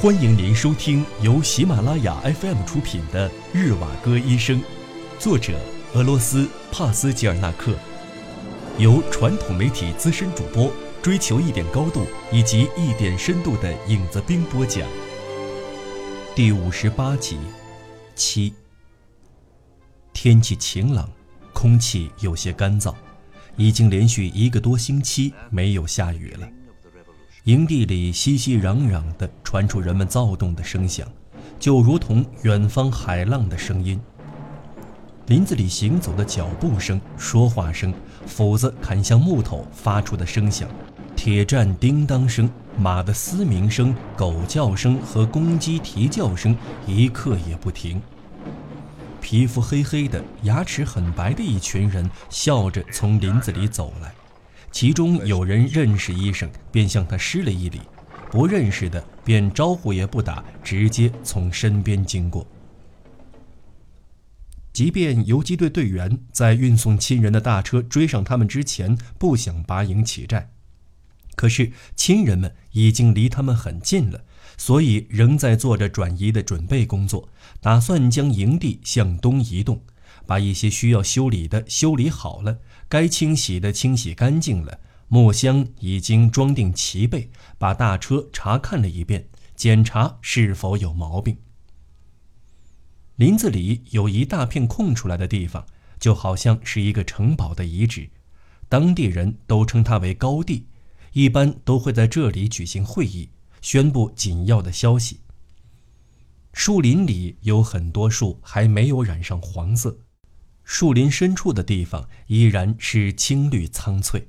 欢迎您收听由喜马拉雅 FM 出品的《日瓦戈医生》，作者俄罗斯帕斯吉尔纳克，由传统媒体资深主播追求一点高度以及一点深度的影子兵播讲。第五十八集，七。天气晴朗，空气有些干燥，已经连续一个多星期没有下雨了。营地里熙熙攘攘地传出人们躁动的声响，就如同远方海浪的声音。林子里行走的脚步声、说话声、斧子砍向木头发出的声响、铁栈叮当声、马的嘶鸣声、狗叫声和公鸡啼叫声一刻也不停。皮肤黑黑的、牙齿很白的一群人笑着从林子里走来。其中有人认识医生，便向他施了一礼；不认识的便招呼也不打，直接从身边经过。即便游击队队员在运送亲人的大车追上他们之前不想拔营起寨，可是亲人们已经离他们很近了，所以仍在做着转移的准备工作，打算将营地向东移动，把一些需要修理的修理好了。该清洗的清洗干净了，木箱已经装订齐备，把大车查看了一遍，检查是否有毛病。林子里有一大片空出来的地方，就好像是一个城堡的遗址，当地人都称它为高地，一般都会在这里举行会议，宣布紧要的消息。树林里有很多树还没有染上黄色。树林深处的地方依然是青绿苍翠。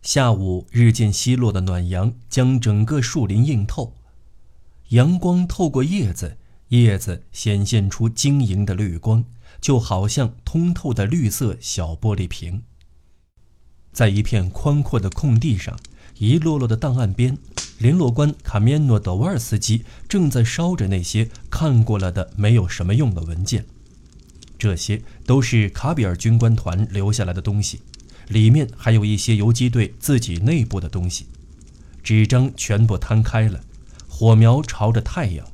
下午日渐西落的暖阳将整个树林映透，阳光透过叶子，叶子显现出晶莹的绿光，就好像通透的绿色小玻璃瓶。在一片宽阔的空地上，一摞摞的档案边，联络官卡米诺德瓦尔斯基正在烧着那些看过了的没有什么用的文件。这些都是卡比尔军官团留下来的东西，里面还有一些游击队自己内部的东西。纸张全部摊开了，火苗朝着太阳，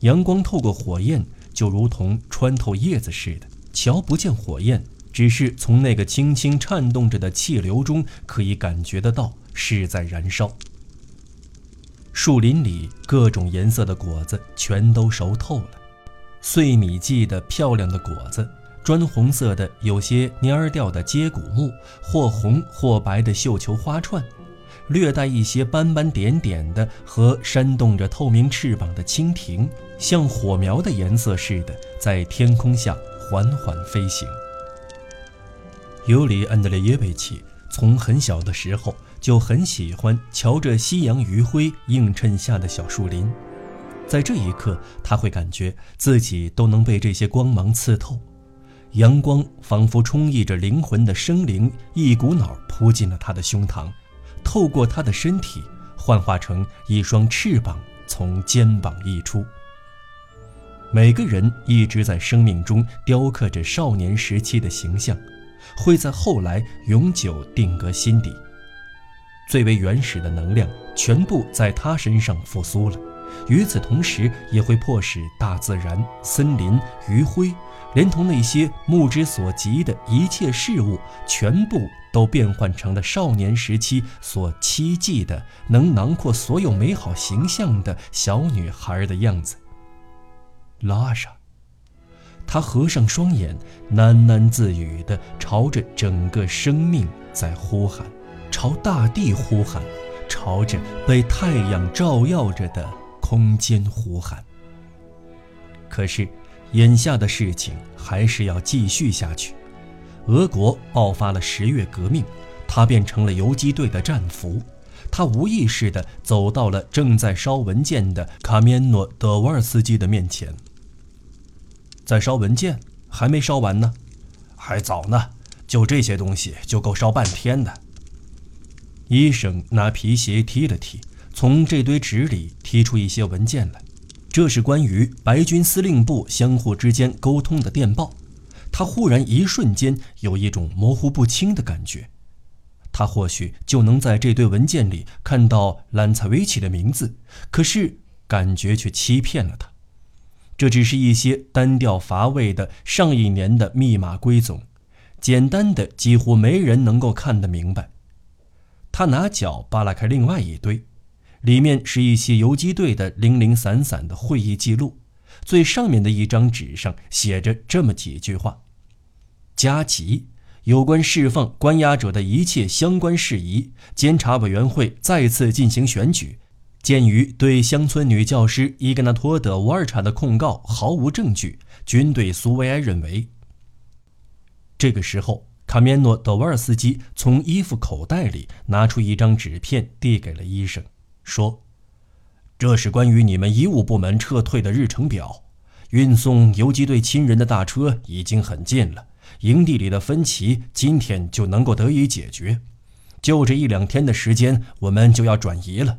阳光透过火焰，就如同穿透叶子似的。瞧不见火焰，只是从那个轻轻颤动着的气流中可以感觉得到是在燃烧。树林里各种颜色的果子全都熟透了。碎米季的漂亮的果子，砖红色的有些蔫儿掉的接骨木，或红或白的绣球花串，略带一些斑斑点点的和扇动着透明翅膀的蜻蜓，像火苗的颜色似的，在天空下缓缓飞行。尤里安德烈耶维奇从很小的时候就很喜欢瞧着夕阳余晖映衬下的小树林。在这一刻，他会感觉自己都能被这些光芒刺透，阳光仿佛充溢着灵魂的生灵，一股脑扑进了他的胸膛，透过他的身体，幻化成一双翅膀从肩膀溢出。每个人一直在生命中雕刻着少年时期的形象，会在后来永久定格心底。最为原始的能量全部在他身上复苏了。与此同时，也会迫使大自然、森林、余晖，连同那些目之所及的一切事物，全部都变换成了少年时期所期冀的、能囊括所有美好形象的小女孩的样子。拉莎，她合上双眼，喃喃自语地朝着整个生命在呼喊，朝大地呼喊，朝着被太阳照耀着的。空间呼喊。可是，眼下的事情还是要继续下去。俄国爆发了十月革命，他变成了游击队的战俘。他无意识地走到了正在烧文件的卡米诺德沃尔斯基的面前。在烧文件，还没烧完呢，还早呢，就这些东西就够烧半天的。医生拿皮鞋踢了踢。从这堆纸里提出一些文件来，这是关于白军司令部相互之间沟通的电报。他忽然一瞬间有一种模糊不清的感觉，他或许就能在这堆文件里看到兰采维奇的名字。可是感觉却欺骗了他，这只是一些单调乏味的上一年的密码归总，简单的几乎没人能够看得明白。他拿脚扒拉开另外一堆，里面是一些游击队的零零散散的会议记录。最上面的一张纸上写着这么几句话：“加急，有关释放关押者的一切相关事宜，监察委员会再次进行选举。鉴于对乡村女教师伊格纳托德·瓦尔查的控告毫无证据，军队苏维埃认为。”这个时候。卡面诺·德瓦尔斯基从衣服口袋里拿出一张纸片，递给了医生，说：“这是关于你们医务部门撤退的日程表。运送游击队亲人的大车已经很近了，营地里的分歧今天就能够得以解决。就这一两天的时间，我们就要转移了。”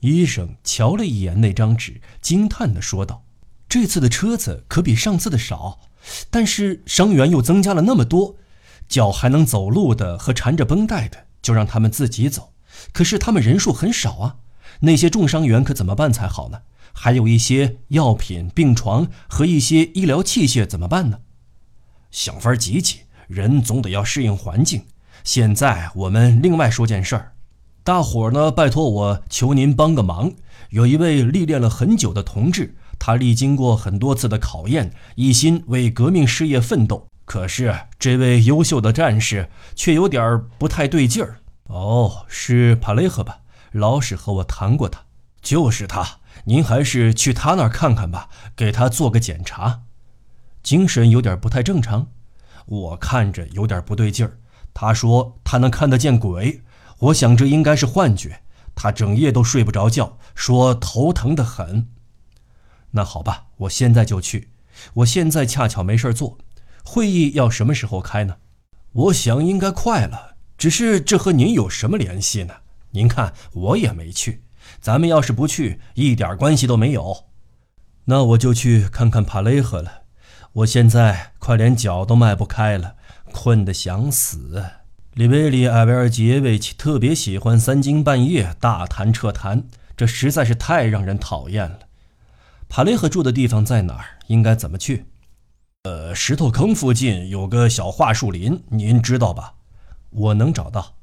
医生瞧了一眼那张纸，惊叹地说道：“这次的车子可比上次的少。”但是伤员又增加了那么多，脚还能走路的和缠着绷带的，就让他们自己走。可是他们人数很少啊，那些重伤员可怎么办才好呢？还有一些药品、病床和一些医疗器械怎么办呢？想法挤挤，人总得要适应环境。现在我们另外说件事儿，大伙儿呢，拜托我求您帮个忙。有一位历练了很久的同志。他历经过很多次的考验，一心为革命事业奋斗。可是这位优秀的战士却有点不太对劲儿。哦，是帕雷赫吧？老史和我谈过他，就是他。您还是去他那儿看看吧，给他做个检查。精神有点不太正常，我看着有点不对劲儿。他说他能看得见鬼，我想这应该是幻觉。他整夜都睡不着觉，说头疼得很。那好吧，我现在就去。我现在恰巧没事做。会议要什么时候开呢？我想应该快了。只是这和您有什么联系呢？您看我也没去。咱们要是不去，一点关系都没有。那我就去看看帕雷赫了。我现在快连脚都迈不开了，困得想死。里维里埃维尔杰维奇特别喜欢三更半夜大谈彻谈，这实在是太让人讨厌了。帕雷赫住的地方在哪儿？应该怎么去？呃，石头坑附近有个小桦树林，您知道吧？我能找到。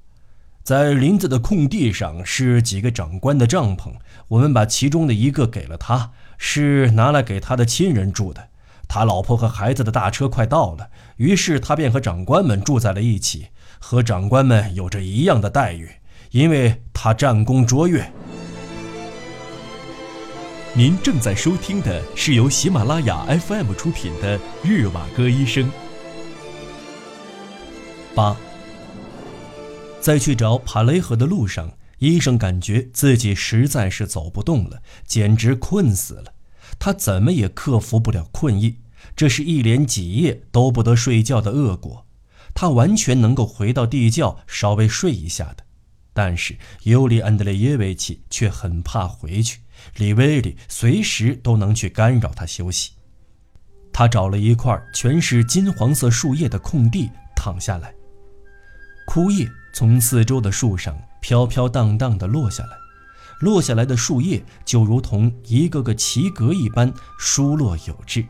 在林子的空地上是几个长官的帐篷，我们把其中的一个给了他，是拿来给他的亲人住的。他老婆和孩子的大车快到了，于是他便和长官们住在了一起，和长官们有着一样的待遇，因为他战功卓越。您正在收听的是由喜马拉雅 FM 出品的《日瓦戈医生》。八，在去找帕雷赫的路上，医生感觉自己实在是走不动了，简直困死了。他怎么也克服不了困意，这是一连几夜都不得睡觉的恶果。他完全能够回到地窖稍微睡一下的，但是尤里安德烈耶维奇却很怕回去。李维利随时都能去干扰他休息。他找了一块全是金黄色树叶的空地躺下来。枯叶从四周的树上飘飘荡荡地落下来，落下来的树叶就如同一个个棋格一般疏落有致。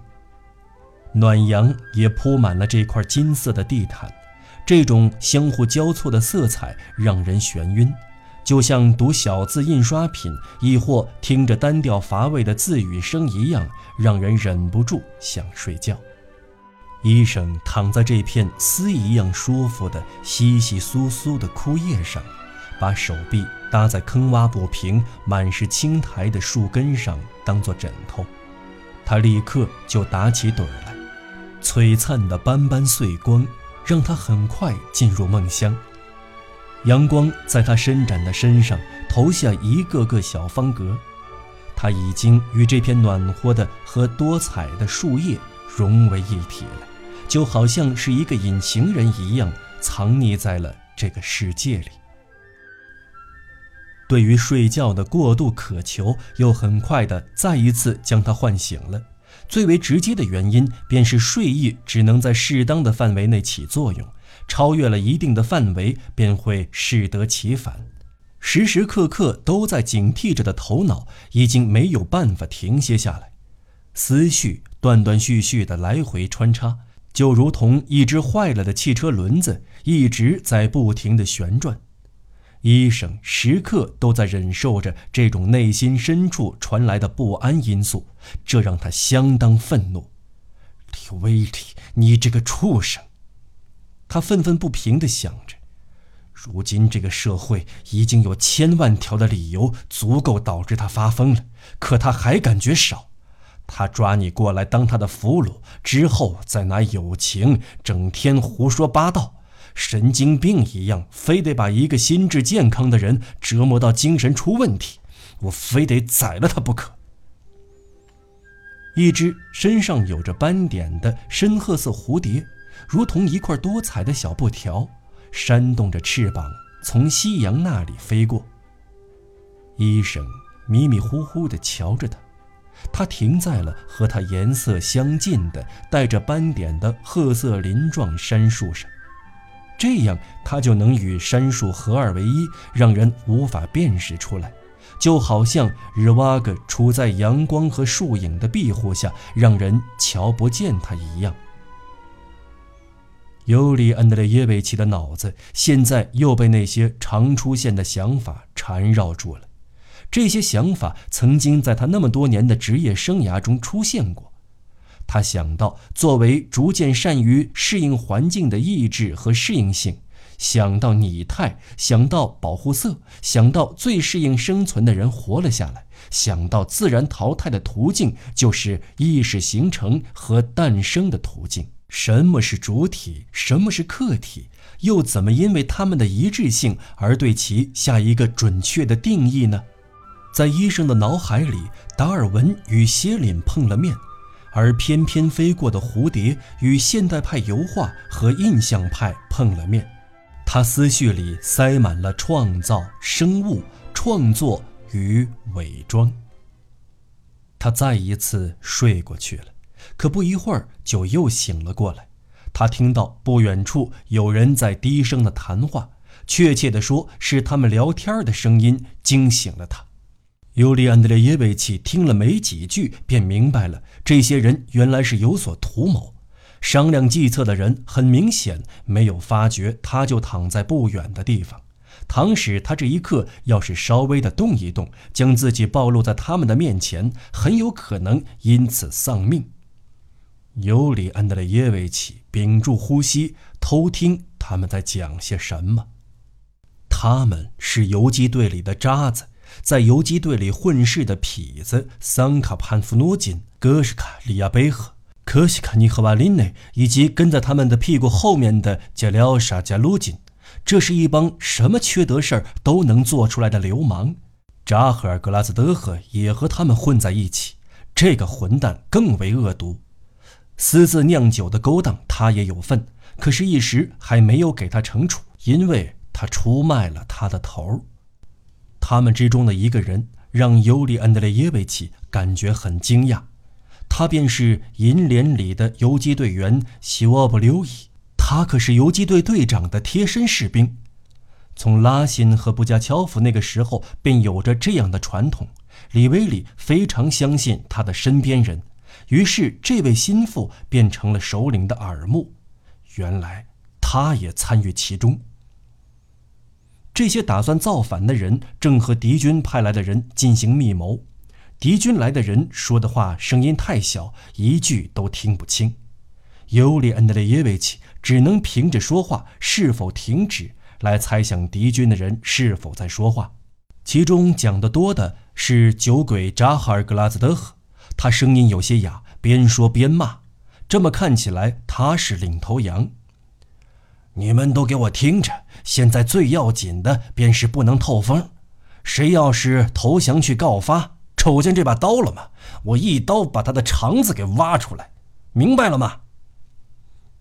暖阳也铺满了这块金色的地毯，这种相互交错的色彩让人眩晕。就像读小字印刷品，亦或听着单调乏味的字语声一样，让人忍不住想睡觉。医生躺在这片丝一样舒服的稀稀疏疏的枯叶上，把手臂搭在坑洼不平、满是青苔的树根上，当做枕头。他立刻就打起盹来，璀璨的斑斑碎光让他很快进入梦乡。阳光在他伸展的身上投下一个个小方格，他已经与这片暖和的和多彩的树叶融为一体了，就好像是一个隐形人一样，藏匿在了这个世界里。对于睡觉的过度渴求，又很快的再一次将他唤醒了。最为直接的原因，便是睡意只能在适当的范围内起作用。超越了一定的范围，便会适得其反。时时刻刻都在警惕着的头脑，已经没有办法停歇下来，思绪断断续续的来回穿插，就如同一只坏了的汽车轮子，一直在不停的旋转。医生时刻都在忍受着这种内心深处传来的不安因素，这让他相当愤怒。李威利，你这个畜生！他愤愤不平地想着。如今这个社会已经有千万条的理由足够导致他发疯了，可他还感觉少。他抓你过来当他的俘虏，之后再拿友情整天胡说八道。神经病一样，非得把一个心智健康的人折磨到精神出问题，我非得宰了他不可。一只身上有着斑点的深褐色蝴蝶，如同一块多彩的小布条，扇动着翅膀从夕阳那里飞过。医生迷迷糊糊地瞧着他，它停在了和它颜色相近的带着斑点的褐色鳞状杉树上。这样，它就能与杉树合二为一，让人无法辨识出来，就好像日瓦格处在阳光和树影的庇护下，让人瞧不见它一样。尤里安德烈耶维奇的脑子现在又被那些常出现的想法缠绕住了，这些想法曾经在他那么多年的职业生涯中出现过。他想到，作为逐渐善于适应环境的意志和适应性，想到拟态，想到保护色，想到最适应生存的人活了下来，想到自然淘汰的途径就是意识形成和诞生的途径。什么是主体？什么是客体？又怎么因为它们的一致性而对其下一个准确的定义呢？在医生的脑海里，达尔文与谢林碰了面。而翩翩飞过的蝴蝶与现代派油画和印象派碰了面，他思绪里塞满了创造、生物、创作与伪装。他再一次睡过去了，可不一会儿就又醒了过来。他听到不远处有人在低声的谈话，确切地说是他们聊天的声音惊醒了他。尤里安德烈耶维奇听了没几句，便明白了，这些人原来是有所图谋。商量计策的人很明显没有发觉，他就躺在不远的地方。倘使他这一刻要是稍微的动一动，将自己暴露在他们的面前，很有可能因此丧命。尤里安德烈耶维奇屏住呼吸，偷听他们在讲些什么。他们是游击队里的渣子。在游击队里混事的痞子桑卡潘夫诺金、戈什卡利亚贝赫、科西卡尼赫瓦林内，以及跟在他们的屁股后面的加廖沙加卢金，这是一帮什么缺德事儿都能做出来的流氓。扎赫尔格拉斯德赫也和他们混在一起，这个混蛋更为恶毒，私自酿酒的勾当他也有份，可是，一时还没有给他惩处，因为他出卖了他的头儿。他们之中的一个人让尤里安德烈耶维奇感觉很惊讶，他便是银联里的游击队员希沃布留伊。他可是游击队队长的贴身士兵，从拉辛和布加乔夫那个时候便有着这样的传统。李维里非常相信他的身边人，于是这位心腹变成了首领的耳目。原来他也参与其中。这些打算造反的人正和敌军派来的人进行密谋。敌军来的人说的话声音太小，一句都听不清。尤里安德烈耶维奇只能凭着说话是否停止来猜想敌军的人是否在说话。其中讲得多的是酒鬼扎哈尔格拉兹德赫，他声音有些哑，边说边骂。这么看起来，他是领头羊。你们都给我听着！现在最要紧的便是不能透风。谁要是投降去告发，瞅见这把刀了吗？我一刀把他的肠子给挖出来，明白了吗？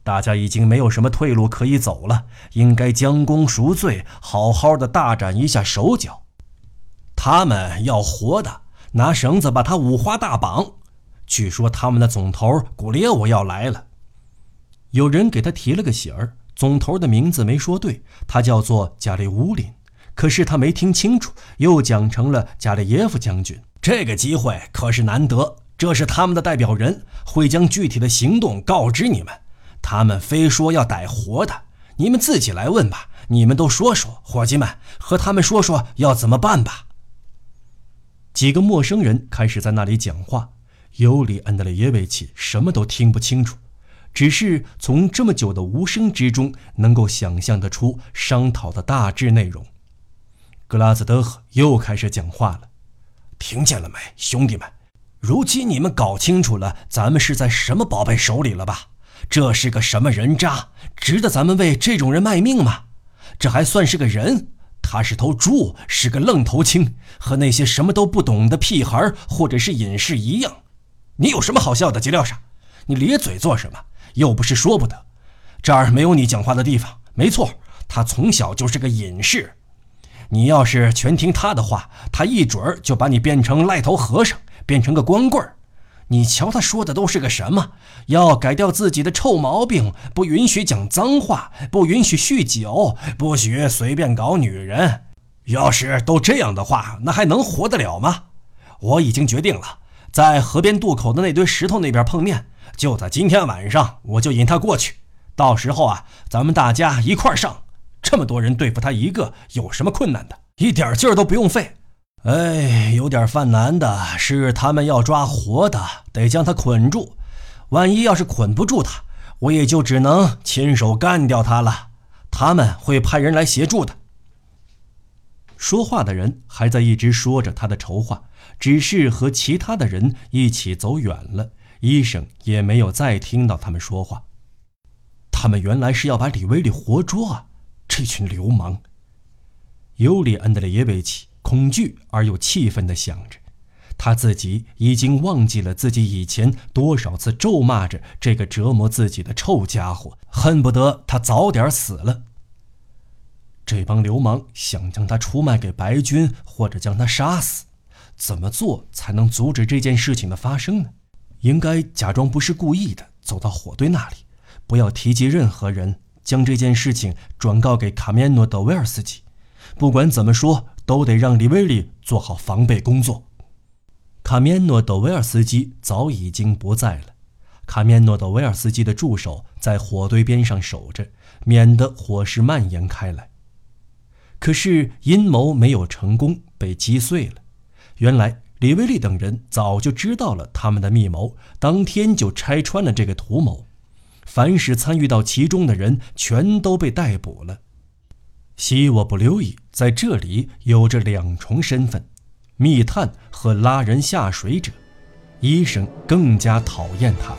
大家已经没有什么退路可以走了，应该将功赎罪，好好的大展一下手脚。他们要活的，拿绳子把他五花大绑。据说他们的总头古列沃要来了，有人给他提了个醒儿。总头的名字没说对，他叫做加里乌林，可是他没听清楚，又讲成了加里耶夫将军。这个机会可是难得，这是他们的代表人，会将具体的行动告知你们。他们非说要逮活的，你们自己来问吧。你们都说说，伙计们，和他们说说要怎么办吧。几个陌生人开始在那里讲话，尤里安德烈耶维奇什么都听不清楚。只是从这么久的无声之中，能够想象得出商讨的大致内容。格拉兹德赫又开始讲话了：“听见了没，兄弟们？如今你们搞清楚了，咱们是在什么宝贝手里了吧？这是个什么人渣？值得咱们为这种人卖命吗？这还算是个人？他是头猪，是个愣头青，和那些什么都不懂的屁孩或者是隐士一样。你有什么好笑的，吉廖沙？你咧嘴做什么？”又不是说不得，这儿没有你讲话的地方。没错，他从小就是个隐士。你要是全听他的话，他一准儿就把你变成赖头和尚，变成个光棍儿。你瞧他说的都是个什么？要改掉自己的臭毛病，不允许讲脏话，不允许酗酒，不许随便搞女人。要是都这样的话，那还能活得了吗？我已经决定了，在河边渡口的那堆石头那边碰面。就在今天晚上，我就引他过去。到时候啊，咱们大家一块上。这么多人对付他一个，有什么困难的？一点劲儿都不用费。哎，有点犯难的是，他们要抓活的，得将他捆住。万一要是捆不住他，我也就只能亲手干掉他了。他们会派人来协助的。说话的人还在一直说着他的筹划，只是和其他的人一起走远了。医生也没有再听到他们说话。他们原来是要把李威利活捉啊！这群流氓。尤里安德烈耶维奇恐惧而又气愤地想着，他自己已经忘记了自己以前多少次咒骂着这个折磨自己的臭家伙，恨不得他早点死了。这帮流氓想将他出卖给白军，或者将他杀死，怎么做才能阻止这件事情的发生呢？应该假装不是故意的，走到火堆那里，不要提及任何人，将这件事情转告给卡米诺·德维尔斯基。不管怎么说，都得让李维利做好防备工作。卡米诺·德维尔斯基早已经不在了，卡米诺·德维尔斯基的助手在火堆边上守着，免得火势蔓延开来。可是阴谋没有成功，被击碎了。原来。李维利等人早就知道了他们的密谋，当天就拆穿了这个图谋。凡是参与到其中的人，全都被逮捕了。西沃布留伊在这里有着两重身份：密探和拉人下水者。医生更加讨厌他了。